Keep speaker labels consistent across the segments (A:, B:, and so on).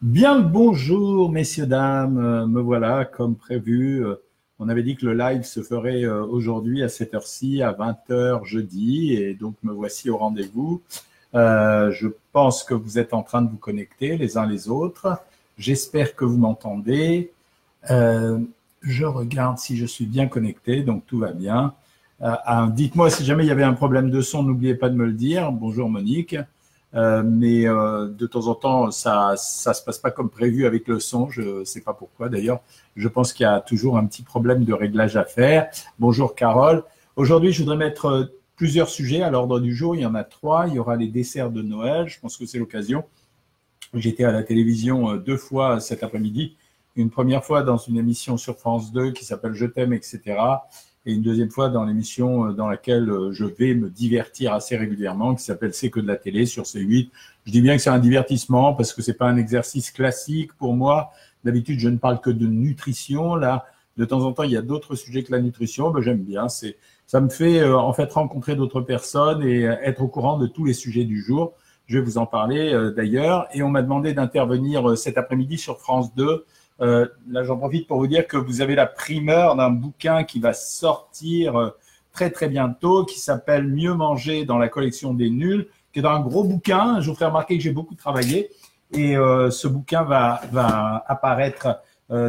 A: Bien le bonjour, messieurs, dames. Euh, me voilà, comme prévu. Euh, on avait dit que le live se ferait euh, aujourd'hui à cette heure-ci, à 20h jeudi, et donc me voici au rendez-vous. je pense que vous êtes en train de vous connecter les uns les autres. J'espère que vous m'entendez. je regarde si je suis bien connecté, donc tout va bien. Dites-moi si jamais il y avait un problème de son, n'oubliez pas de me le dire. Bonjour Monique. Euh, mais euh, de temps en temps, ça ça se passe pas comme prévu avec le son. Je sais pas pourquoi. D'ailleurs, je pense qu'il y a toujours un petit problème de réglage à faire. Bonjour Carole. Aujourd'hui, je voudrais mettre euh, plusieurs sujets à l'ordre du jour. Il y en a trois. Il y aura les desserts de Noël. Je pense que c'est l'occasion. J'étais à la télévision deux fois cet après-midi. Une première fois dans une émission sur France 2 qui s'appelle Je t'aime, etc et une deuxième fois dans l'émission euh, dans laquelle euh, je vais me divertir assez régulièrement, qui s'appelle C'est que de la télé sur C8. Je dis bien que c'est un divertissement parce que c'est pas un exercice classique pour moi. D'habitude, je ne parle que de nutrition. Là, de temps en temps, il y a d'autres sujets que la nutrition. Ben, j'aime bien. C'est, ça me fait euh, en fait rencontrer d'autres personnes et être au courant de tous les sujets du jour. Je vais vous en parler d'ailleurs. Et on m'a demandé d'intervenir cet après-midi sur France 2 euh, là, j'en profite pour vous dire que vous avez la primeur d'un bouquin qui va sortir euh, très très bientôt, qui s'appelle Mieux manger dans la collection des nuls, qui est un gros bouquin. Je vous ferai remarquer que j'ai beaucoup travaillé et euh, ce bouquin va, va apparaître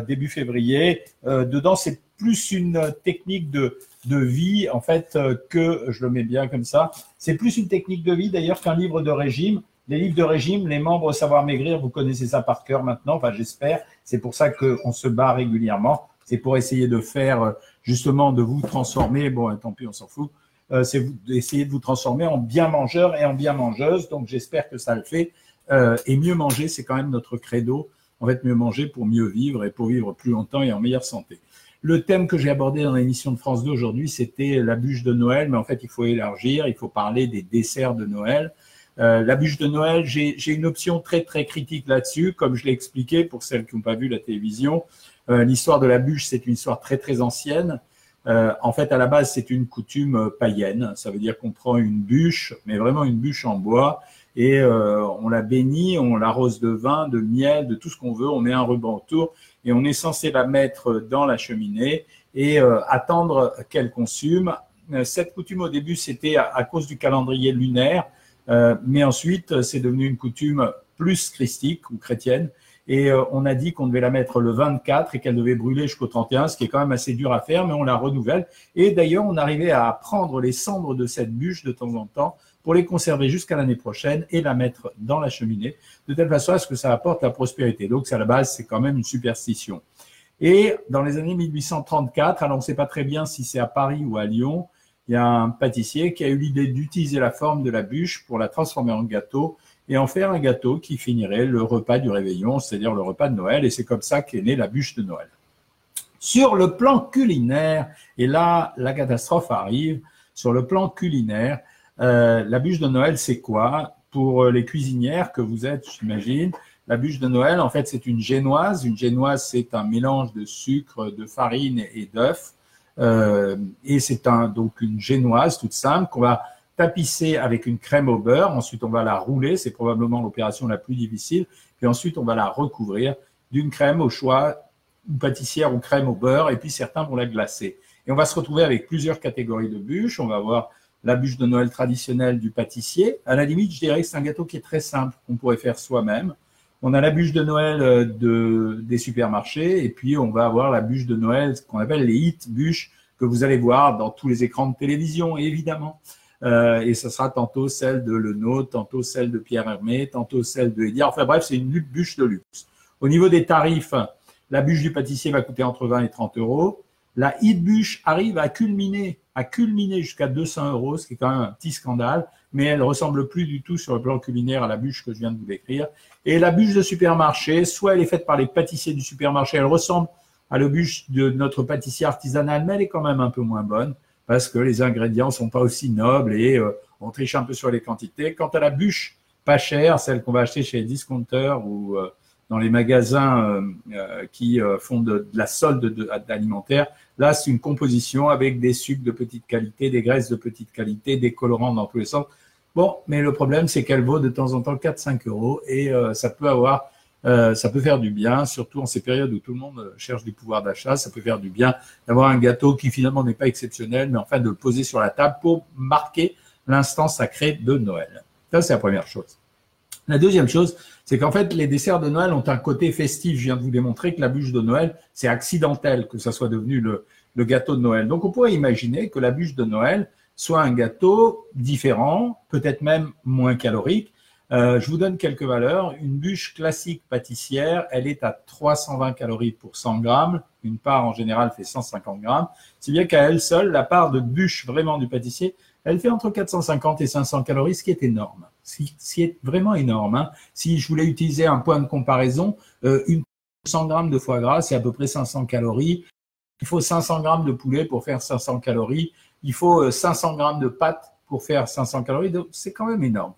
A: début février. dedans, c'est plus une technique de, de vie en fait que je le mets bien comme ça. C'est plus une technique de vie d'ailleurs qu'un livre de régime. Les livres de régime, les membres Savoir Maigrir, vous connaissez ça par cœur maintenant, enfin j'espère. C'est pour ça qu'on se bat régulièrement. C'est pour essayer de faire, justement, de vous transformer. Bon, tant pis, on s'en fout. Euh, c'est d'essayer de vous transformer en bien mangeur et en bien mangeuse. Donc j'espère que ça le fait. Euh, et mieux manger, c'est quand même notre credo. En fait, mieux manger pour mieux vivre et pour vivre plus longtemps et en meilleure santé. Le thème que j'ai abordé dans l'émission de France 2 aujourd'hui, c'était la bûche de Noël, mais en fait, il faut élargir, il faut parler des desserts de Noël. Euh, la bûche de Noël, j'ai une option très très critique là-dessus, comme je l'ai expliqué pour celles qui n'ont pas vu la télévision. Euh, l'histoire de la bûche, c'est une histoire très très ancienne. Euh, en fait, à la base, c'est une coutume païenne. Ça veut dire qu'on prend une bûche, mais vraiment une bûche en bois, et on la bénit, on l'arrose de vin, de miel, de tout ce qu'on veut. On met un ruban autour et on est censé la mettre dans la cheminée et attendre qu'elle consume. Cette coutume au début, c'était à, cause du calendrier lunaire. Euh, mais ensuite, c'est devenu une coutume plus christique ou chrétienne. Et euh, on a dit qu'on devait la mettre le 24 et qu'elle devait brûler jusqu'au 31, ce qui est quand même assez dur à faire, mais on la renouvelle. Et d'ailleurs, on arrivait à prendre les cendres de cette bûche de temps en temps pour les conserver jusqu'à l'année prochaine et la mettre dans la cheminée, de telle façon à ce que ça apporte la prospérité. Donc, à la base, c'est quand même une superstition. Et dans les années 1834, alors on ne sait pas très bien si c'est à Paris ou à Lyon, il y a un pâtissier qui a eu l'idée d'utiliser la forme de la bûche pour la transformer en gâteau et en faire un gâteau qui finirait le repas du réveillon, c'est-à-dire le repas de Noël. Et c'est comme ça qu'est née la bûche de Noël. Sur le plan culinaire, et là, la catastrophe arrive, sur le plan culinaire, euh, la bûche de Noël, c'est quoi? Pour les cuisinières que vous êtes, j'imagine, la bûche de Noël, en fait, c'est une génoise. Une génoise, c'est un mélange de sucre, de farine et d'œufs. Euh, et c'est un, donc une génoise toute simple qu'on va tapisser avec une crème au beurre. Ensuite, on va la rouler. C'est probablement l'opération la plus difficile. Puis ensuite, on va la recouvrir d'une crème au choix, ou pâtissière ou crème au beurre. Et puis certains vont la glacer. Et on va se retrouver avec plusieurs catégories de bûches. On va avoir la bûche de Noël traditionnelle du pâtissier. À la limite, je dirais que c'est un gâteau qui est très simple, qu'on pourrait faire soi-même. On a la bûche de Noël euh, de, des supermarchés et puis on va avoir la bûche de Noël, ce qu'on appelle les hit bûches que vous allez voir dans tous les écrans de télévision, évidemment. Euh, et ce sera tantôt celle de Leno, tantôt celle de Pierre Hermé, tantôt celle de Edia. Enfin bref, c'est une bûche de luxe. Au niveau des tarifs, la bûche du pâtissier va coûter entre 20 et 30 euros. La hit bûche arrive à culminer, à culminer jusqu'à 200 euros, ce qui est quand même un petit scandale, mais elle ressemble plus du tout sur le plan culinaire à la bûche que je viens de vous décrire. Et la bûche de supermarché, soit elle est faite par les pâtissiers du supermarché, elle ressemble à la bûche de notre pâtissier artisanal, mais elle est quand même un peu moins bonne parce que les ingrédients sont pas aussi nobles et euh, on triche un peu sur les quantités. Quant à la bûche pas chère, celle qu'on va acheter chez les discounters ou euh, dans les magasins euh, qui font de, la solde alimentaire, là c'est une composition avec des sucres de petite qualité, des graisses de petite qualité, des colorants dans tous les sens. Bon, mais le problème c'est qu'elle vaut de temps en temps 4-5 euros et ça peut avoir Euh, ça peut faire du bien, surtout en ces périodes où tout le monde cherche du pouvoir d'achat. Ça peut faire du bien d'avoir un gâteau qui finalement n'est pas exceptionnel, mais enfin de le poser sur la table pour marquer l'instant sacré de Noël. Ça, c'est la première chose. La deuxième chose, c'est qu'en fait, les desserts de Noël ont un côté festif. Je viens de vous démontrer que la bûche de Noël, c'est accidentel que ça soit devenu le, gâteau de Noël. Donc, on pourrait imaginer que la bûche de Noël soit un gâteau différent, peut-être même moins calorique, euh, je vous donne quelques valeurs. Une bûche classique pâtissière, elle est à 320 calories pour 100 grammes. Une part en général fait 150 grammes. C'est bien qu'à elle seule, la part de bûche vraiment du pâtissier, elle fait entre 450 et 500 calories, ce qui est énorme. Qui est vraiment énorme. Hein. Si je voulais utiliser un point de comparaison, euh, une 100 grammes de foie gras, c'est à peu près 500 calories. Il faut 500 grammes de poulet pour faire 500 calories. Il faut 500 euh, grammes de pâte pour faire 500 calories. C'est quand même énorme.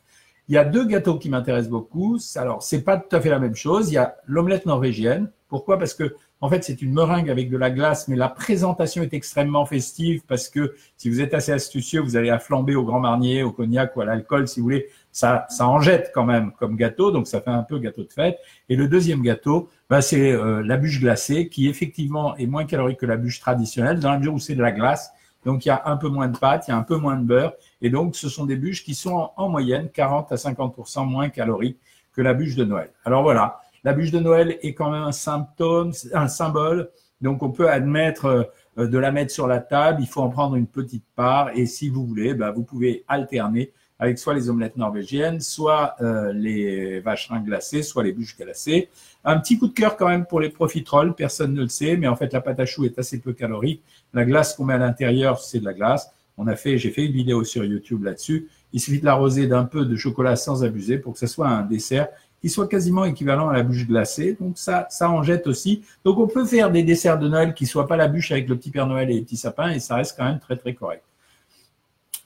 A: Il y a deux gâteaux qui m'intéressent beaucoup. Alors, c'est pas tout à fait la même chose. Il y a l'omelette norvégienne. Pourquoi? Parce que en fait, c'est une meringue avec de la glace, mais la présentation est extrêmement festive parce que si vous êtes assez astucieux, vous allez à flamber au grand marnier, au cognac ou à l'alcool, si vous voulez. Ça, ça en jette quand même comme gâteau, donc ça fait un peu gâteau de fête. Et le deuxième gâteau, bah, c'est euh, la bûche glacée, qui effectivement est moins calorique que la bûche traditionnelle, dans la mesure où c'est de la glace. Donc il y a un peu moins de pâte, il y a un peu moins de beurre, et donc, ce sont des bûches qui sont en, moyenne 40 à 50% moins caloriques que la bûche de Noël. Alors voilà, la bûche de Noël est quand même un symptôme, un symbole. Donc, on peut admettre euh, de la mettre sur la table. Il faut en prendre une petite part. Et si vous voulez, bah, vous pouvez alterner avec soit les omelettes norvégiennes, soit euh, les vacherins glacés, soit les bûches glacées. Un petit coup de cœur quand même pour les profiteroles, personne ne le sait, mais en fait la pâte à choux est assez peu calorique. La glace qu'on met à l'intérieur, c'est de la glace. On a fait, j'ai fait une vidéo sur YouTube là-dessus. Il suffit de l'arroser d'un peu de chocolat sans abuser pour que ce soit un dessert qui soit quasiment équivalent à la bûche glacée. Donc ça, ça en jette aussi. Donc on peut faire des desserts de Noël qui soient pas la bûche avec le petit Père Noël et les petits sapins et ça reste quand même très très correct.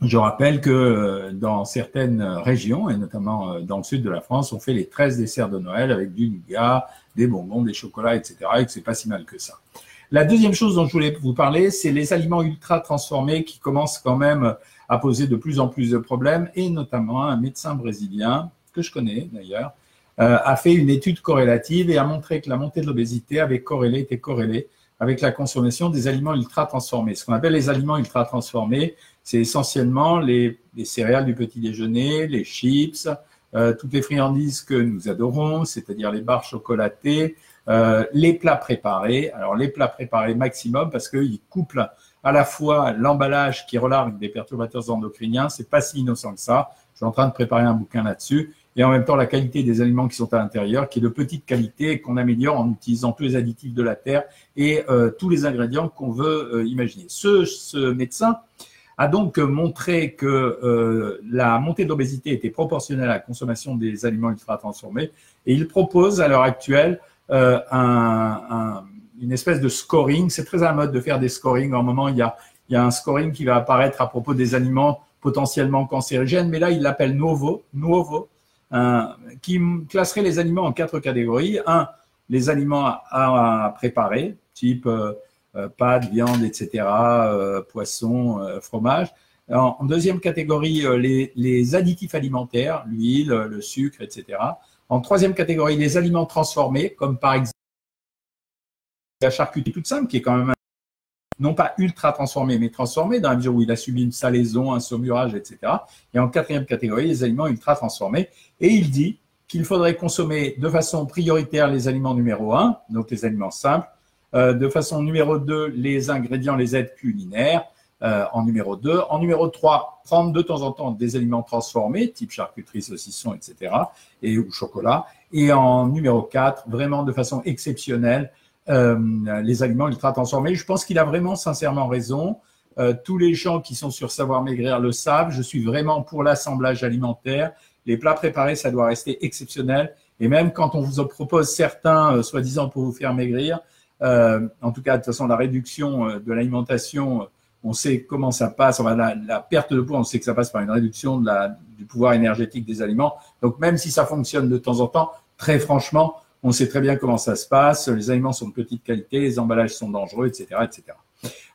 A: Je rappelle que euh, dans certaines régions, et notamment euh, dans le sud de la France, on fait les 13 desserts de Noël avec du nougat, des bonbons, des chocolats, etc. et que c'est pas si mal que ça. La deuxième chose dont je voulais vous parler, c'est les aliments ultra transformés qui commencent quand même à poser de plus en plus de problèmes, et notamment un médecin brésilien, que je connais d'ailleurs, a fait une étude corrélative et a montré que la montée de l'obésité avait corrélé, était corrélée avec la consommation des aliments ultra transformés. Ce qu'on appelle les aliments ultra transformés, c'est essentiellement les, céréales du petit déjeuner, les chips, euh, toutes les friandises que nous adorons, c'est-à-dire les barres chocolatées, euh, les plats préparés, alors les plats préparés maximum parce qu'ils couplent à la fois l'emballage qui relargue des perturbateurs endocriniens, c'est pas si innocent que ça. Je suis en train de préparer un bouquin là-dessus. Et en même temps, la qualité des aliments qui sont à l'intérieur, qui est de petite qualité qu'on améliore en utilisant tous les additifs de la terre et euh, tous les ingrédients qu'on veut euh, imaginer. Ce, ce, médecin a donc montré que la montée d'obésité était proportionnelle à la consommation des aliments ultra transformés et il propose à l'heure actuelle euh, un, une espèce de scoring. C'est très à la mode de faire des scorings. En moment, il y, a, il y a un scoring qui va apparaître à propos des aliments potentiellement cancérigènes, mais là, il l'appelle Novo, Novo qui classerait les aliments en quatre catégories. Un, les aliments à, préparer, type euh, euh, pâtes, viande, etc., euh, poisson, euh, fromage. En, deuxième catégorie, les, les, additifs alimentaires, l'huile, le sucre, etc. En troisième catégorie, les aliments transformés, comme par exemple la charcuterie toute simple, qui est quand même non pas ultra transformé, mais transformé dans la mesure où il a subi une salaison, un saumurage, etc. Et en quatrième catégorie, les aliments ultra transformés. Et il dit qu'il faudrait consommer de façon prioritaire les aliments numéro un, donc les aliments simples, euh, de façon numéro deux, les ingrédients, les aides culinaires, euh, en numéro 2. En numéro 3, prendre de temps en temps des aliments transformés, type charcuterie, saucisson, etc., et ou chocolat. Et en numéro 4, vraiment de façon exceptionnelle, euh, les aliments ultra transformés. Je pense qu'il a vraiment sincèrement raison. Euh, tous les gens qui sont sur Savoir Maigrir le savent. Je suis vraiment pour l'assemblage alimentaire. Les plats préparés, ça doit rester exceptionnel. Et même quand on vous en propose certains, soi-disant pour vous faire maigrir, en tout cas, de toute façon, la réduction de l'alimentation on sait comment ça passe. la, la, perte de poids, on sait que ça passe par une réduction de la, du pouvoir énergétique des aliments. Donc même si ça fonctionne de temps en temps, très franchement, on sait très bien comment ça se passe. Les aliments sont de petite qualité, les emballages sont dangereux, etc., etc.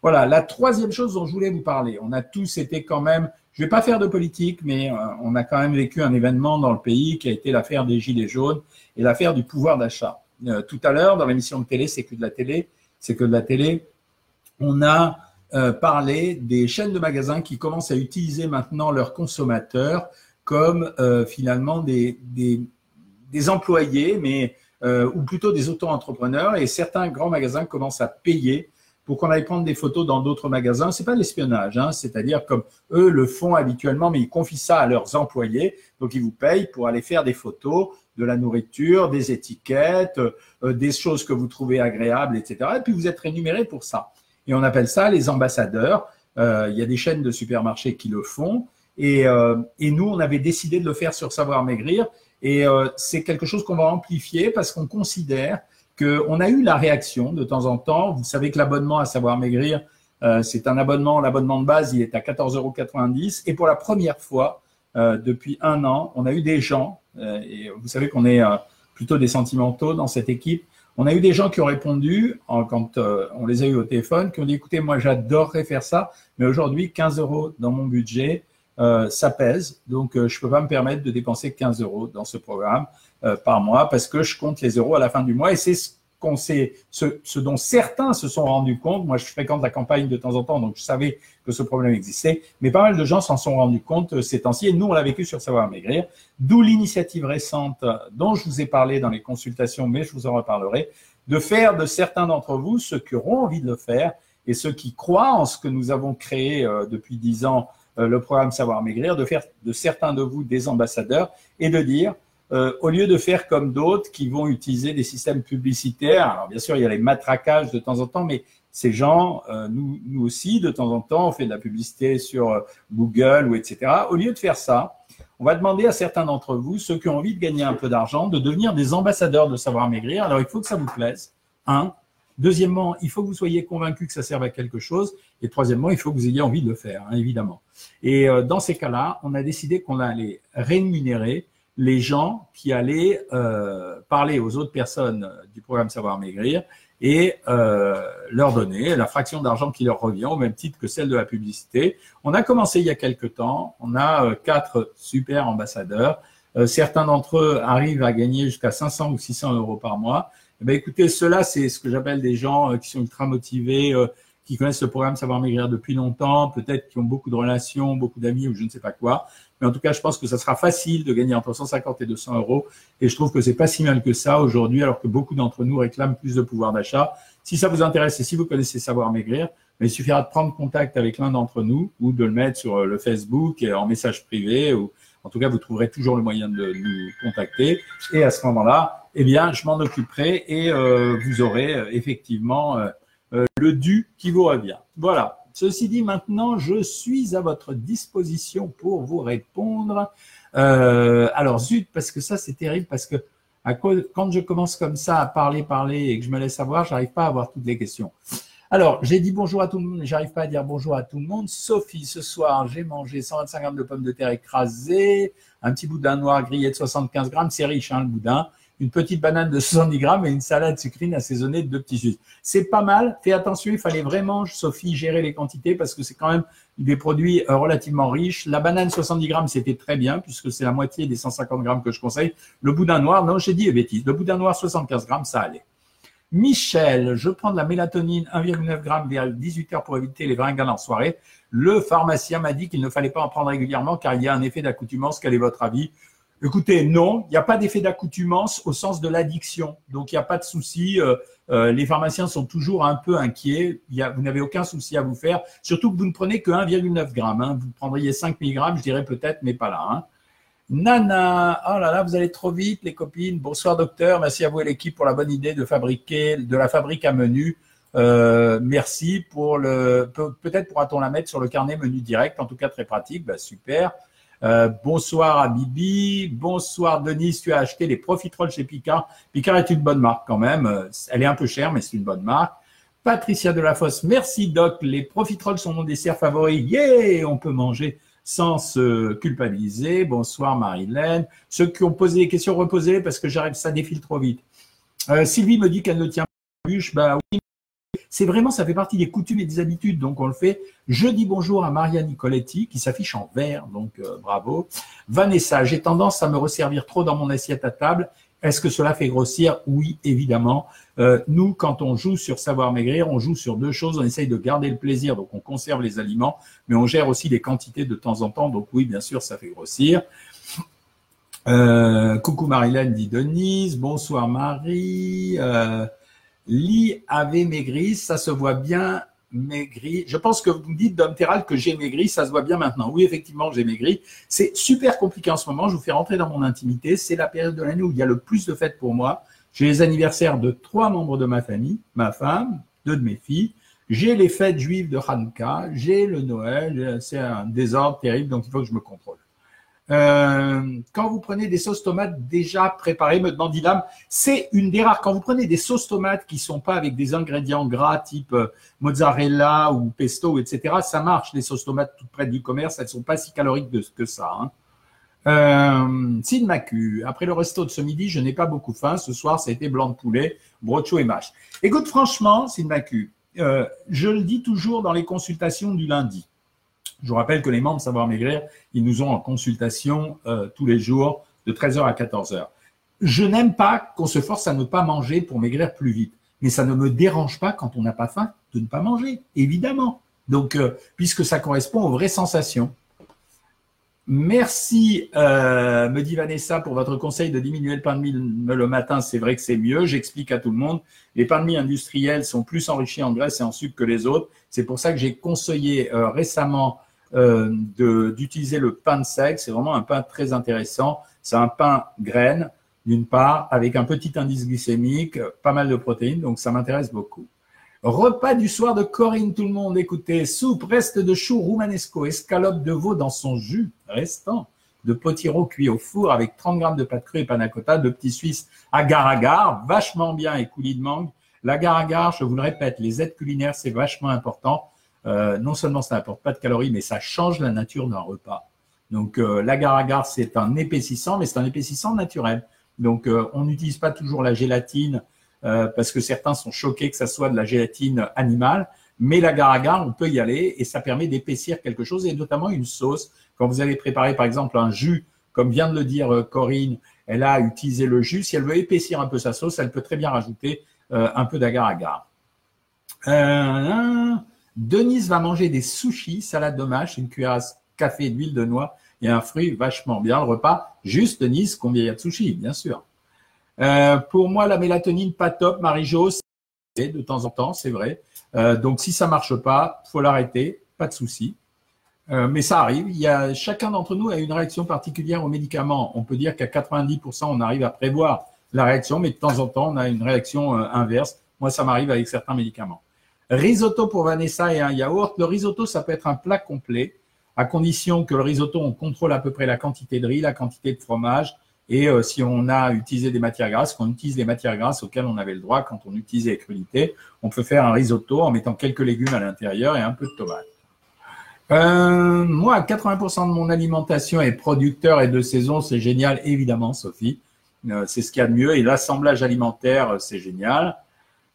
A: Voilà. La troisième chose dont je voulais vous parler, on a tous été quand même Je ne vais pas faire de politique, mais on a quand même vécu un événement dans le pays qui a été l'affaire des Gilets jaunes et l'affaire du pouvoir d'achat. tout à l'heure, dans l'émission de télé, c'est que de la télé, c'est que de la télé, on a parlé des chaînes de magasins qui commencent à utiliser maintenant leurs consommateurs comme finalement des employés, mais euh, ou plutôt des auto-entrepreneurs, et certains grands magasins commencent à payer pour qu'on aille prendre des photos dans d'autres magasins. C'est pas l'espionnage, hein, c'est-à-dire comme eux le font habituellement, mais ils confient ça à leurs employés, donc ils vous payent pour aller faire des photos de la nourriture, des étiquettes, euh, des choses que vous trouvez agréables, etc. Et puis vous êtes rémunéré pour ça. Et on appelle ça les ambassadeurs. Euh, il y a des chaînes de supermarchés qui le font. Et, euh, et, nous, on avait décidé de le faire sur Savoir Maigrir. Et euh, c'est quelque chose qu'on va amplifier parce qu'on considère qu'on a eu la réaction de temps en temps. Vous savez que l'abonnement à Savoir Maigrir, euh, c'est un abonnement, l'abonnement de base, il est à 14,90 euros. Et pour la première fois, euh, depuis un an, on a eu des gens, et vous savez qu'on est plutôt des sentimentaux dans cette équipe, on a eu des gens qui ont répondu quand on les a eu au téléphone, qui ont dit écoutez, moi j'adorerais faire ça, mais aujourd'hui 15 euros dans mon budget, euh, ça pèse. Donc, euh, je ne peux pas me permettre de dépenser 15 euros dans ce programme euh, par mois parce que je compte les euros à la fin du mois et c'est ce qu'on sait, ce, dont certains se sont rendus compte. Moi, je fréquente la campagne de temps en temps, donc je savais que ce problème existait, mais pas mal de gens s'en sont rendus compte ces temps-ci et nous, on l'a vécu sur Savoir Maigrir. D'où l'initiative récente dont je vous ai parlé dans les consultations, mais je vous en reparlerai, de faire de certains d'entre vous ceux qui auront envie de le faire et ceux qui croient en ce que nous avons créé depuis dix ans euh, le programme Savoir Maigrir, de faire de certains de vous des ambassadeurs et de dire, euh, au lieu de faire comme d'autres qui vont utiliser des systèmes publicitaires, alors bien sûr il y a les matraquages de temps en temps, mais ces gens, euh, nous, nous aussi, de temps en temps, on fait de la publicité sur Google ou etc. Au lieu de faire ça, on va demander à certains d'entre vous, ceux qui ont envie de gagner un peu d'argent, de devenir des ambassadeurs de Savoir Maigrir. Alors il faut que ça vous plaise. Un, Deuxièmement, il faut que vous soyez convaincu que ça serve à quelque chose. Et troisièmement, il faut que vous ayez envie de le faire, hein, évidemment. Et euh, dans ces cas-là, on a décidé qu'on allait rémunérer les gens qui allaient euh, parler aux autres personnes euh, du programme Savoir Maigrir et leur donner la fraction d'argent qui leur revient au même titre que celle de la publicité. On a commencé il y a quelque temps. On a quatre super ambassadeurs. certains d'entre eux arrivent à gagner jusqu'à 500 ou 600 euros par mois. Eh ben, écoutez, ceux-là, c'est ce que j'appelle des gens euh, qui sont ultra motivés, euh, qui connaissent le programme Savoir Maigrir depuis longtemps, peut-être qui ont beaucoup de relations, beaucoup d'amis ou je ne sais pas quoi. Mais en tout cas, je pense que ça sera facile de gagner entre 150 et 200 euros. Et je trouve que c'est pas si mal que ça aujourd'hui, alors que beaucoup d'entre nous réclament plus de pouvoir d'achat. Si ça vous intéresse et si vous connaissez Savoir Maigrir, ben, il suffira de prendre contact avec l'un d'entre nous ou de le mettre sur euh, le Facebook en message privé ou en tout cas, vous trouverez toujours le moyen de nous contacter. Et à ce moment-là, eh bien, je m'en occuperai et euh, vous aurez euh, effectivement euh, le dû qui vous revient. Voilà. Ceci dit, maintenant, je suis à votre disposition pour vous répondre. alors, zut, parce que ça, c'est terrible, parce que quand je commence comme ça à parler, parler et que je me laisse avoir, j'arrive pas à avoir toutes les questions. Alors, j'ai dit bonjour à tout le monde, j'arrive pas à dire bonjour à tout le monde. Sophie, ce soir, j'ai mangé 125 grammes de pommes de terre écrasées, un petit boudin noir grillé de 75 grammes, c'est riche, hein, le boudin, une petite banane de 70 grammes et une salade sucrine assaisonnée de deux petits jus. C'est pas mal. Fais attention, il fallait vraiment, Sophie, gérer les quantités parce que c'est quand même des produits euh, relativement riches. La banane 70 grammes, c'était très bien puisque c'est la moitié des 150 grammes que je conseille. Le boudin noir, non, j'ai dit eh, bêtise. Le boudin noir 75 grammes, ça allait. Michel, je prends de la mélatonine 1,9 g vers 18 heures pour éviter les vringales en soirée. Le pharmacien m'a dit qu'il ne fallait pas en prendre régulièrement car il y a un effet d'accoutumance. Quel est votre avis? Écoutez, non, il n'y a pas d'effet d'accoutumance au sens de l'addiction. Donc, il n'y a pas de souci. Euh, euh, les pharmaciens sont toujours un peu inquiets. Vous n'avez aucun souci à vous faire. Surtout que vous ne prenez que 1,9 g. Hein. Vous prendriez 5 mg, je dirais peut-être, mais pas là. Hein. Nana, oh là là, vous allez trop vite, les copines. Bonsoir, docteur. Merci à vous et l'équipe pour la bonne idée de fabriquer de la fabrique à menu. Euh, merci pour le. Peut-être pourra-t-on la mettre sur le carnet menu direct. En tout cas, très pratique. Bah, super. Euh, bonsoir à Bibi. Bonsoir Denis. Tu as acheté les Profiteroles chez Picard. Picard est une bonne marque quand même. Elle est un peu chère, mais c'est une bonne marque. Patricia Delafosse. Merci Doc. Les Profiteroles sont mon dessert favori. Yeah, on peut manger sans se culpabiliser. Bonsoir Marilène. Ceux qui ont posé des questions, reposez parce que j'arrive, ça défile trop vite. Euh, Sylvie me dit qu'elle ne tient pas bûche. Bah oui, C'est vraiment, ça fait partie des coutumes et des habitudes. Donc, on le fait. Je dis bonjour à Maria Nicoletti, qui s'affiche en vert. Donc, euh, bravo. Vanessa, j'ai tendance à me resservir trop dans mon assiette à table. Est-ce que cela fait grossir? Oui, évidemment. Euh, nous, quand on joue sur savoir maigrir, on joue sur deux choses. On essaye de garder le plaisir, donc on conserve les aliments, mais on gère aussi les quantités de temps en temps. Donc oui, bien sûr, ça fait grossir. Euh, coucou Marilyn, dit Denise. Bonsoir Marie. Lee avait maigri, ça se voit bien maigri. Je pense que vous me dites, Dom Terral, que j'ai maigri, ça se voit bien maintenant. Oui, effectivement, j'ai maigri. C'est super compliqué en ce moment. Je vous fais rentrer dans mon intimité. C'est la période de l'année où il y a le plus de fêtes pour moi. J'ai les anniversaires de trois membres de ma famille, ma femme, deux de mes filles. J'ai les fêtes juives de Hanouka, j'ai le Noël. C'est un désordre terrible, donc il faut que je me contrôle. Euh, quand vous prenez des sauces tomates déjà préparées, me demande Ilham, c'est une des rares. Quand vous prenez des sauces tomates qui sont pas avec des ingrédients gras type euh, mozzarella ou pesto, etc., ça marche. Les sauces tomates toutes près du commerce, elles sont pas si caloriques que ça. Hein. Euh, Macu, après le resto de ce midi, je n'ai pas beaucoup faim. Ce soir, ça a été blanc de poulet, brocho et mâche. Écoute, franchement, Sid Macu, euh, je le dis toujours dans les consultations du lundi. Je vous rappelle que les membres Savoir Maigrir, ils nous ont en consultation euh, tous les jours de 13h à 14h. Je n'aime pas qu'on se force à ne pas manger pour maigrir plus vite. Mais ça ne me dérange pas quand on n'a pas faim de ne pas manger, évidemment. Donc, euh, puisque ça correspond aux vraies sensations. Merci, euh, me dit Vanessa, pour votre conseil de diminuer le pain de mie le matin. C'est vrai que c'est mieux. J'explique à tout le monde. Les pains de mie industriels sont plus enrichis en graisse et en sucre que les autres. C'est pour ça que j'ai conseillé récemment d'utiliser le pain de sec. C'est vraiment un pain très intéressant. C'est un pain graine, d'une part, avec un petit indice glycémique, pas mal de protéines, donc ça m'intéresse beaucoup. Repas du soir de Corinne, tout le monde, écoutez, soupe, reste de chou roumanesco, escalope de veau dans son jus restant, de potiron cuit au four avec 30 grammes de pâte crue et panna cotta, de petits suisses agar-agar, vachement bien et coulis de mangue. L'agar-agar, je vous le répète, les aides culinaires, c'est vachement important. Euh, non seulement ça n'apporte pas de calories, mais ça change la nature d'un repas. Donc euh, l'agar-agar, c'est un épaississant, mais c'est un épaississant naturel. Donc euh, on n'utilise pas toujours la gélatine parce que certains sont choqués que ça soit de la gélatine animale, mais l'agar-agar, on peut y aller et ça permet d'épaissir quelque chose et notamment une sauce. Quand vous allez préparer par exemple un jus, comme vient de le dire Corinne, elle a utilisé le jus. Si elle veut épaissir un peu sa sauce, elle peut très bien rajouter un peu d'agar-agar. Denise va manger des sushis, salade de mâche, une cuillère à café d'huile de noix et un fruit vachement bien. Le repas, juste Denise, combien il y a de sushis, bien sûr. Euh, pour moi, la mélatonine, pas top. Marie-Jo, c'est de temps en temps, c'est vrai. Euh, donc, si ça marche pas, faut l'arrêter, pas de souci. Euh, mais ça arrive. Il y a, chacun d'entre nous a une réaction particulière aux médicaments. On peut dire qu'à 90%, on arrive à prévoir la réaction, mais de temps en temps, on a une réaction inverse. Moi, ça m'arrive avec certains médicaments. Risotto pour Vanessa et un yaourt. Le risotto, ça peut être un plat complet, à condition que le risotto, on contrôle à peu près la quantité de riz, la quantité de fromage, et euh, si on a utilisé des matières grasses, qu'on utilise les matières grasses auxquelles on avait le droit quand on utilisait les crudités, on peut faire un risotto en mettant quelques légumes à l'intérieur et un peu de tomate. Euh, moi, 80% de mon alimentation est producteur et de saison, c'est génial, évidemment, Sophie. Euh, c'est ce qu'il y a de mieux. Et l'assemblage alimentaire, c'est génial.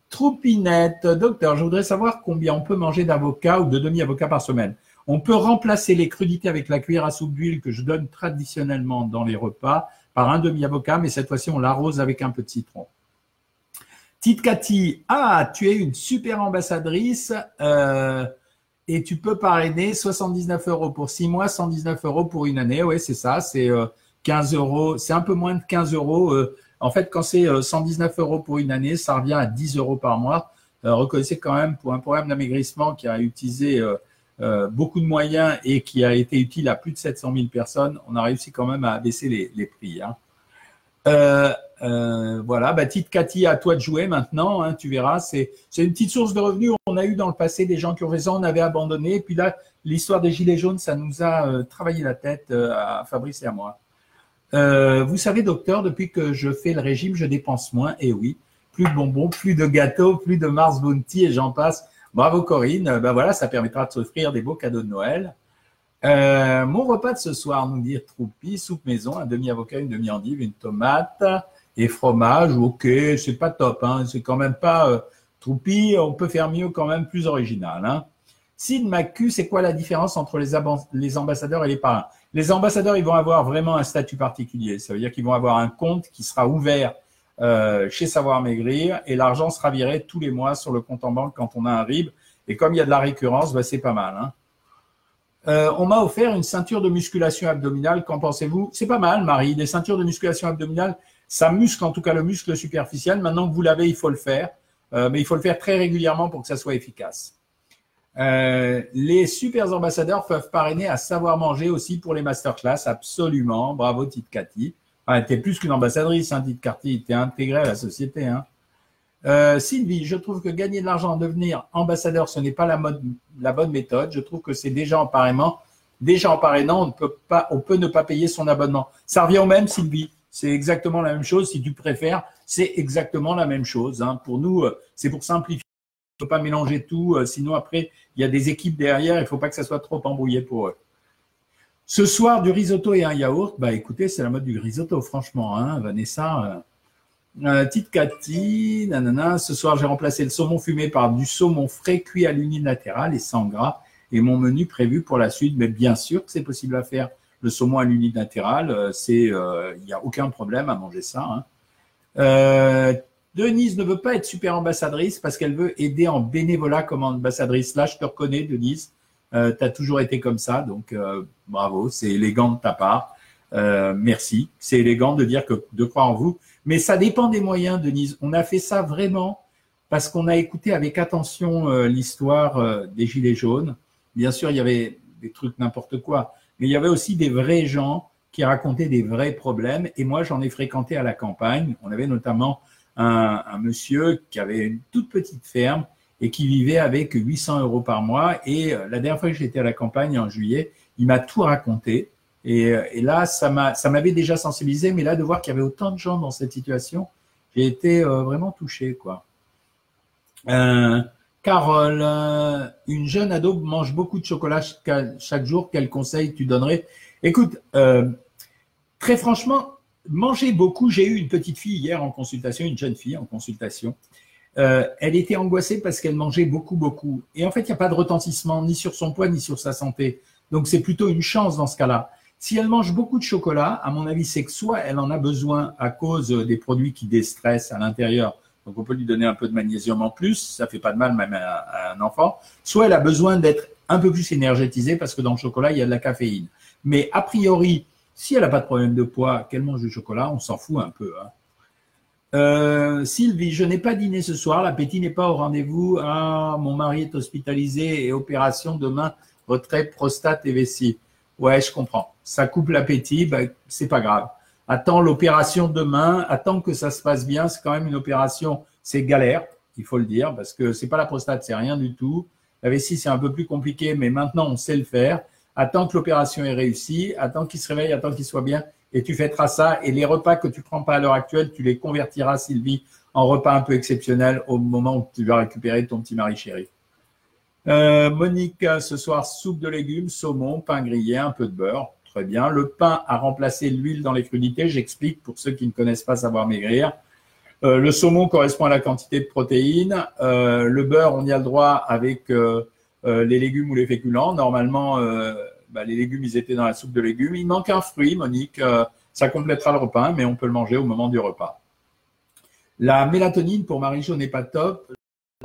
A: Troupinette, docteur, je voudrais savoir combien on peut manger d'avocats ou de demi-avocats par semaine. On peut remplacer les crudités avec la cuillère à soupe d'huile que je donne traditionnellement dans les repas par un demi-avocat, mais cette fois-ci, on l'arrose avec un peu de citron. Tite Cathy, ah, tu es une super ambassadrice euh, et tu peux parrainer 79 euros pour 6 mois, 119 euros pour une année. Oui, c'est ça, c'est 15 euh, euros, c'est un peu moins de 15 euros. Euh, en fait, quand c'est 119 euh, euros pour une année, ça revient à 10 euros par mois. Euh, reconnaissez quand même pour un programme d'amaigrissement qui a utilisé euh, beaucoup de moyens et qui a été utile à plus de 700 000 personnes, on a réussi quand même à baisser les, prix. Hein. voilà, bah, petite Cathy, à toi de jouer maintenant. Hein, tu verras, c'est une petite source de revenus. On a eu dans le passé des gens qui ont ça, on avait abandonné. Et puis là, l'histoire des gilets jaunes, ça nous a travaillé la tête à Fabrice et à moi. Euh, vous savez, docteur, depuis que je fais le régime, je dépense moins. Et oui, plus de bonbons, plus de gâteaux, plus de Mars Bounty et j'en passe. Bravo Corinne. Ben voilà, ça permettra de s'offrir des beaux cadeaux de Noël. Euh, mon repas de ce soir, nous dire troupi, soupe maison, un demi-avocat, une demi-endive, une tomate et fromage. Ok, c'est pas top, hein, c'est quand même pas euh, Troupi, on peut faire mieux quand même, plus original. Hein. Sid Macu, c'est quoi la différence entre les, les ambassadeurs et les parrains? Les ambassadeurs, ils vont avoir vraiment un statut particulier. Ça veut dire qu'ils vont avoir un compte qui sera ouvert euh, chez Savoir Maigrir et l'argent sera viré tous les mois sur le compte en banque quand on a un RIB. Et comme il y a de la récurrence, bah, c'est pas mal. Hein. Euh, on m'a offert une ceinture de musculation abdominale. Qu'en pensez-vous? C'est pas mal, Marie. Des ceintures de musculation abdominale, ça muscle en tout cas le muscle superficiel. Maintenant que vous l'avez, il faut le faire. Euh, mais il faut le faire très régulièrement pour que ça soit efficace. Euh, les super ambassadeurs peuvent parrainer à savoir manger aussi pour les masterclass, absolument. Bravo, Tite Cathy. Ah, t'es plus qu'une ambassadrice, hein, Tite Cathy. T'es intégrée à la société. Hein. Euh, Sylvie, je trouve que gagner de l'argent, devenir ambassadeur, ce n'est pas la, bonne méthode. Je trouve que c'est déjà en parrainant. Déjà en parrainant, on ne peut pas, on peut ne pas payer son abonnement. Ça revient au même, Sylvie. C'est exactement la même chose. Si tu préfères, c'est exactement la même chose. Hein. Pour nous, euh, c'est pour simplifier. Ne faut pas mélanger tout. Euh, sinon, après, il y a des équipes derrière. Il ne faut pas que ça soit trop embrouillé pour eux. Ce soir, du risotto et un yaourt. Bah, écoutez, c'est la mode du risotto, franchement. Hein, Vanessa. Euh, euh Tite Cathy, nanana. Ce soir, j'ai remplacé le saumon fumé par du saumon frais cuit à l'unilatéral et sans gras. Et mon menu prévu pour la suite. Mais bien sûr que c'est possible à faire le saumon à l'unilatéral, euh, euh, il n'y a aucun problème à manger ça. Hein. Euh, Denise ne veut pas être super ambassadrice parce qu'elle veut aider en bénévolat comme ambassadrice. Là, je te reconnais, Denise. tu as toujours été comme ça, donc bravo, c'est élégant de ta part. merci. C'est élégant de dire que de croire en vous. Mais ça dépend des moyens, Denise. On a fait ça vraiment parce qu'on a écouté avec attention l'histoire des Gilets jaunes. Bien sûr, il y avait des trucs n'importe quoi mais il y avait aussi des vrais gens qui racontaient des vrais problèmes. Et moi, j'en ai fréquenté à la campagne. On avait notamment un, un, monsieur qui avait une toute petite ferme et qui vivait avec 800 euros par mois. Et euh, la dernière fois que j'étais à la campagne en juillet, il m'a tout raconté. Et, euh, là, ça m'a, ça m'avait déjà sensibilisé. Mais là, de voir qu'il y avait autant de gens dans cette situation, j'ai été euh, vraiment touché, quoi. Euh, Carole, une jeune ado mange beaucoup de chocolat chaque jour. Quel conseil tu donnerais? Écoute, très franchement, manger beaucoup. J'ai eu une petite fille hier en consultation, une jeune fille en consultation. Euh, elle était angoissée parce qu'elle mangeait beaucoup, beaucoup. Et en fait, il n'y a pas de retentissement ni sur son poids ni sur sa santé. Donc, c'est plutôt une chance dans ce cas-là. Si elle mange beaucoup de chocolat, à mon avis, c'est que soit elle en a besoin à cause des produits qui déstressent à l'intérieur, donc on peut lui donner un peu de magnésium en plus, ça fait pas de mal même à, un enfant. Soit elle a besoin d'être un peu plus énergétisée parce que dans le chocolat il y a de la caféine. Mais a priori, si elle n'a pas de problème de poids, qu'elle mange du chocolat, on s'en fout un peu. Hein. Euh, Sylvie, je n'ai pas dîné ce soir, l'appétit n'est pas au rendez-vous. Ah, mon mari est hospitalisé et opération demain, retrait prostate et vessie. Ouais, je comprends. Ça coupe l'appétit, ben, c'est pas grave attends l'opération demain, attends que ça se passe bien. C'est quand même une opération, c'est galère, il faut le dire, parce que c'est pas la prostate, c'est rien du tout. La vessie, c'est un peu plus compliqué, mais maintenant, on sait le faire. Attends que l'opération est réussie, attends qu'il se réveille, attends qu'il soit bien, et tu fêteras ça. Et les repas que tu prends pas à l'heure actuelle, tu les convertiras, Sylvie, en repas un peu exceptionnels au moment où tu vas récupérer ton petit mari chéri. Euh, Monique, ce soir, soupe de légumes, saumon, pain grillé, un peu de beurre. Très bien. Le pain a remplacé l'huile dans les crudités. J'explique pour ceux qui ne connaissent pas savoir maigrir. Euh, le saumon correspond à la quantité de protéines. Euh, le beurre, on y a le droit avec euh, les légumes ou les féculents. Normalement, bah, les légumes, ils étaient dans la soupe de légumes. Il manque un fruit, Monique. ça complétera le repas, mais on peut le manger au moment du repas. La mélatonine pour Marie-Jo n'est pas top.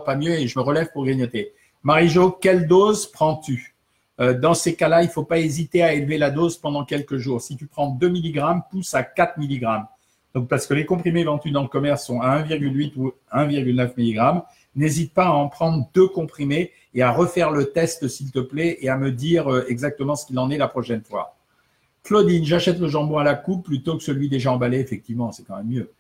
A: Pas mieux et je me relève pour grignoter. Marie-Jo, quelle dose prends-tu? Euh, dans ces cas-là, il ne faut pas hésiter à élever la dose pendant quelques jours. Si tu prends 2 mg, pousse à 4 mg. Donc, parce que les comprimés vendus dans le commerce sont à 1,8 ou 1,9 mg, n'hésite pas à en prendre deux comprimés et à refaire le test, s'il te plaît, et à me dire euh, exactement ce qu'il en est la prochaine fois. Claudine, j'achète le jambon à la coupe plutôt que celui déjà emballé. Effectivement, c'est quand même mieux.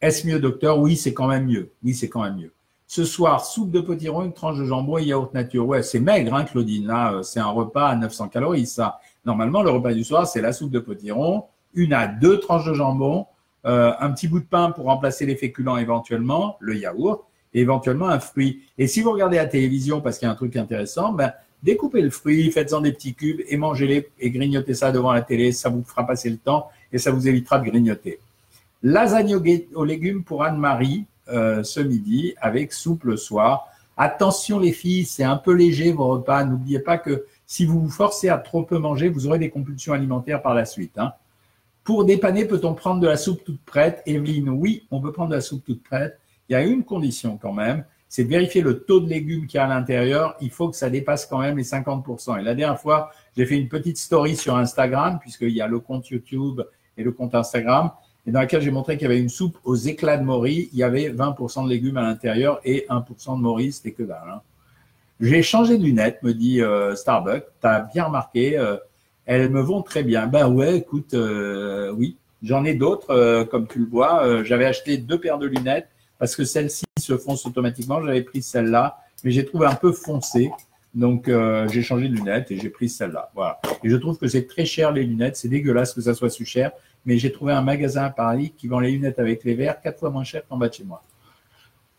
A: Est-ce mieux, docteur? Oui, c'est quand même mieux. Oui, c'est quand même mieux. Ce soir, soupe de potiron, une tranche de jambon et yaourt nature. Ouais, c'est maigre, hein, Claudine. Là, euh, c'est un repas à 900 calories, ça. Normalement, le repas du soir, c'est la soupe de potiron, une à deux tranches de jambon, euh, un petit bout de pain pour remplacer les féculents éventuellement, le yaourt, et éventuellement un fruit. Et si vous regardez la télévision, parce qu'il y a un truc intéressant, ben, découpez le fruit, faites-en des petits cubes et mangez-les et grignotez ça devant la télé. Ça vous fera passer le temps et ça vous évitera de grignoter. Lasagne aux légumes pour Anne-Marie. ce midi avec soupe le soir. Attention les filles, c'est un peu léger vos repas. N'oubliez pas que si vous vous forcez à trop peu manger, vous aurez des compulsions alimentaires par la suite. Hein. Pour dépanner, peut-on prendre de la soupe toute prête? Evelyne, oui, on peut prendre de la soupe toute prête. Il y a une condition quand même, c'est de vérifier le taux de légumes qu'il y a à l'intérieur. Il faut que ça dépasse quand même les 50%. Et la dernière fois, j'ai fait une petite story sur Instagram, puisqu'il y a le compte YouTube et le compte Instagram, et dans laquelle j'ai montré qu'il y avait une soupe aux éclats de mori. Il y avait 20% de légumes à l'intérieur et 1% de mori, c'était que dalle. Hein. J'ai changé de lunettes, me dit euh, Starbucks. Tu as bien remarqué, euh, elles me vont très bien. Ben ouais, écoute, euh, oui, j'en ai d'autres, comme tu le vois. J'avais acheté deux paires de lunettes parce que celles-ci se foncent automatiquement. J'avais pris celle-là, mais j'ai trouvé un peu foncé. Donc j'ai changé de lunettes et j'ai pris celle-là. Voilà. Et je trouve que c'est très cher les lunettes. C'est dégueulasse que ça soit si cher. Mais j'ai trouvé un magasin à Paris qui vend les lunettes avec les verres quatre fois moins cher qu'en bas de chez moi.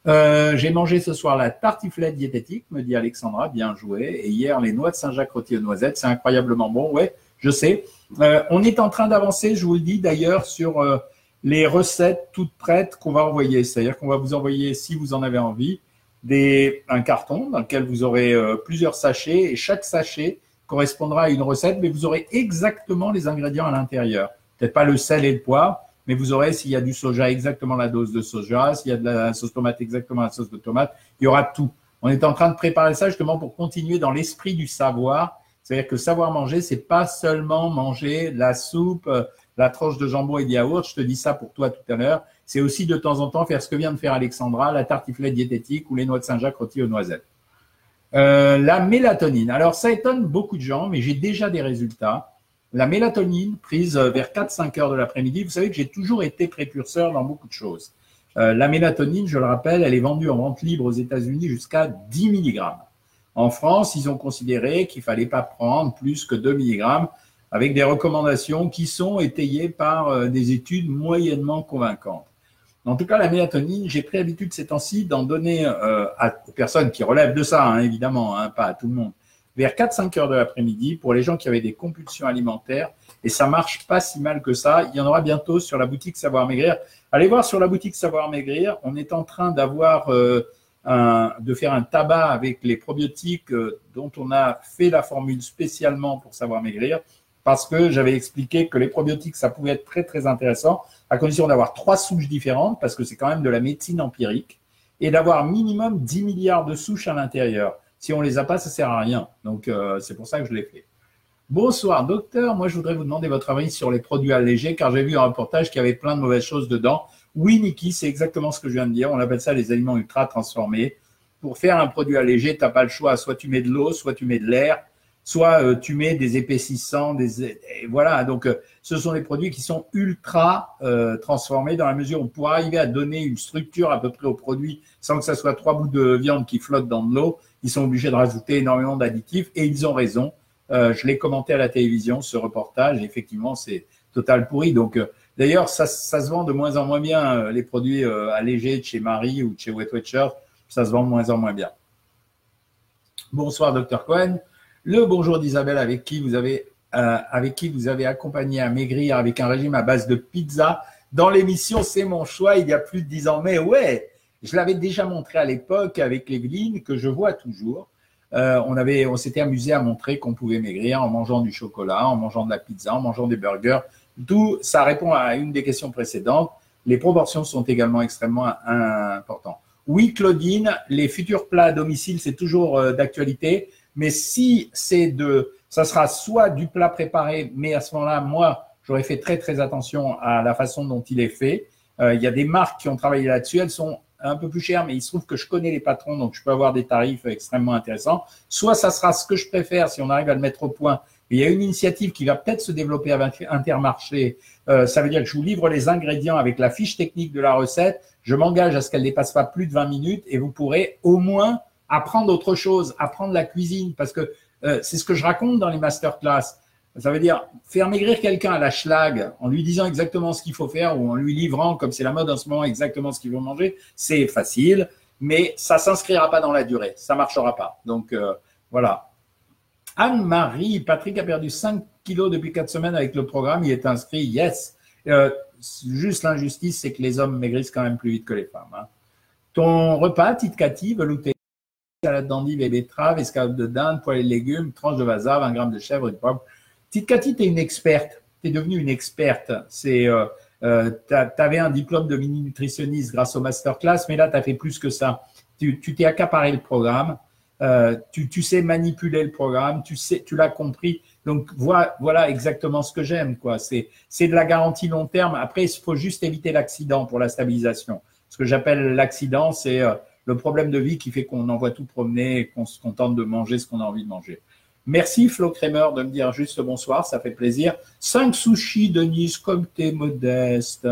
A: Euh, j'ai mangé ce soir la tartiflette diététique, me dit Alexandra, bien joué. Et hier, les noix de Saint-Jacques rôties aux noisettes, c'est incroyablement bon. Ouais, je sais. Euh, on est en train d'avancer, je vous le dis d'ailleurs, sur euh, les recettes toutes prêtes qu'on va envoyer. C'est-à-dire qu'on va vous envoyer, si vous en avez envie, des, un carton dans lequel vous aurez plusieurs sachets et chaque sachet correspondra à une recette, mais vous aurez exactement les ingrédients à l'intérieur. Peut-être pas le sel et le poivre, mais vous aurez, s'il y a du soja, exactement la dose de soja, s'il y a de la sauce tomate, exactement la sauce de tomate, il y aura tout. On est en train de préparer ça justement pour continuer dans l'esprit du savoir. C'est-à-dire que savoir manger, c'est pas seulement manger la soupe, euh, la tranche de jambon et de yaourt. Je te dis ça pour toi tout à l'heure. C'est aussi de temps en temps faire ce que vient de faire Alexandra, la tartiflette diététique ou les noix de Saint-Jacques rôties aux noisettes. Euh, la mélatonine. Alors, ça étonne beaucoup de gens, mais j'ai déjà des résultats. La mélatonine prise euh, vers 4-5 heures de l'après-midi, vous savez que j'ai toujours été précurseur dans beaucoup de choses. Euh, la mélatonine, je le rappelle, elle est vendue en vente libre aux États-Unis jusqu'à 10 mg. En France, ils ont considéré qu'il fallait pas prendre plus que 2 mg avec des recommandations qui sont étayées par euh, des études moyennement convaincantes. En tout cas, la mélatonine, j'ai pris l'habitude ces temps-ci d'en donner aux personnes qui relèvent de ça, hein, évidemment, hein, pas à tout le monde, vers 4-5 heures de l'après-midi pour les gens qui avaient des compulsions alimentaires. Et ça marche pas si mal que ça. Il y en aura bientôt sur la boutique Savoir Maigrir. Allez voir sur la boutique Savoir Maigrir. On est en train d'avoir euh, de faire un tabac avec les probiotiques euh, dont on a fait la formule spécialement pour Savoir Maigrir parce que j'avais expliqué que les probiotiques, ça pouvait être très, très intéressant à condition d'avoir trois souches différentes parce que c'est quand même de la médecine empirique et d'avoir minimum 10 milliards de souches à l'intérieur. Si on les a pas, ça sert à rien. Donc, euh, c'est pour ça que je l'ai fait. Bonsoir, docteur. Moi, je voudrais vous demander votre avis sur les produits allégés, car j'ai vu un reportage qui avait plein de mauvaises choses dedans. Oui, Niki, c'est exactement ce que je viens de dire. On appelle ça les aliments ultra transformés. Pour faire un produit allégé, tu n'as pas le choix. Soit tu mets de l'eau, soit tu mets de l'air, soit euh, tu mets des épaississants, des voilà. Donc, euh, ce sont des produits qui sont ultra transformés dans la mesure où pour arriver à donner une structure à peu près au produit sans que ça soit trois bouts de viande qui flottent dans de l'eau, ils sont obligés de rajouter énormément d'additifs et ils ont raison. Euh, je l'ai commenté à la télévision, ce reportage, et effectivement, c'est total pourri. Donc, euh, d'ailleurs, ça, se vend de moins en moins bien, euh, les produits allégés de chez Marie ou de chez Wet Watcher, ça se vend de moins en moins bien. Bonsoir, docteur Cohen. Le bonjour d'Isabelle, avec qui vous avez avec qui vous avez accompagné à maigrir avec un régime à base de pizza. Dans l'émission C'est mon choix, il y a plus de dix ans. Mais ouais, je l'avais déjà montré à l'époque avec Evelyne, que je vois toujours. Euh, on avait, on s'était amusé à montrer qu'on pouvait maigrir en mangeant du chocolat, en mangeant de la pizza, en mangeant des burgers. Tout ça répond à une des questions précédentes. Les proportions sont également extrêmement importantes. Oui, Claudine, les futurs plats à domicile, c'est toujours euh, d'actualité. Mais si c'est de, ça sera soit du plat préparé, mais à ce moment-là, moi, j'aurais fait très très attention à la façon dont il est fait. Euh, il y a des marques qui ont travaillé là-dessus. Elles sont un peu plus cher, mais il se trouve que je connais les patrons, donc je peux avoir des tarifs extrêmement intéressants. Soit ça sera ce que je préfère si on arrive à le mettre au point. il y a une initiative qui va peut-être se développer avec Intermarché. Euh, ça veut dire que je vous livre les ingrédients avec la fiche technique de la recette. Je m'engage à ce qu'elle dépasse pas plus de 20 minutes et vous pourrez au moins apprendre autre chose, apprendre la cuisine, parce que euh, c'est ce que je raconte dans les masterclass. Ça veut dire faire maigrir quelqu'un à la schlag en lui disant exactement ce qu'il faut faire ou en lui livrant, comme c'est la mode en ce moment, exactement ce qu'il veut manger, c'est facile, mais ça s'inscrira pas dans la durée, ça marchera pas. Donc euh, voilà. Anne-Marie, Patrick a perdu 5 kilos depuis 4 semaines avec le programme, il est inscrit, yes. Euh, juste l'injustice, c'est que les hommes maigrissent quand même plus vite que les femmes. Hein. Ton repas, titkati, velouté, salade d'endive et betterave, escalope de dinde, poêlée de légumes, tranche de vasave, un gramme de chèvre de poivre. Titkati, tu es une experte. Tu es devenue une experte. C'est, euh, euh, tu avais un diplôme de mini nutritionniste grâce au masterclass, mais là, tu as fait plus que ça. Tu t'es accaparé le programme. Euh, tu, sais manipuler le programme, tu l'as compris. Donc voilà, exactement ce que j'aime, c'est de la garantie long terme. Après, il faut juste éviter l'accident pour la stabilisation. Ce que j'appelle l'accident, c'est euh, le problème de vie qui fait qu'on envoie tout promener et qu'on se contente de manger ce qu'on a envie de manger. Merci Flo Kramer de me dire juste bonsoir, ça fait plaisir. Cinq sushis, Denise, comme t'es modeste.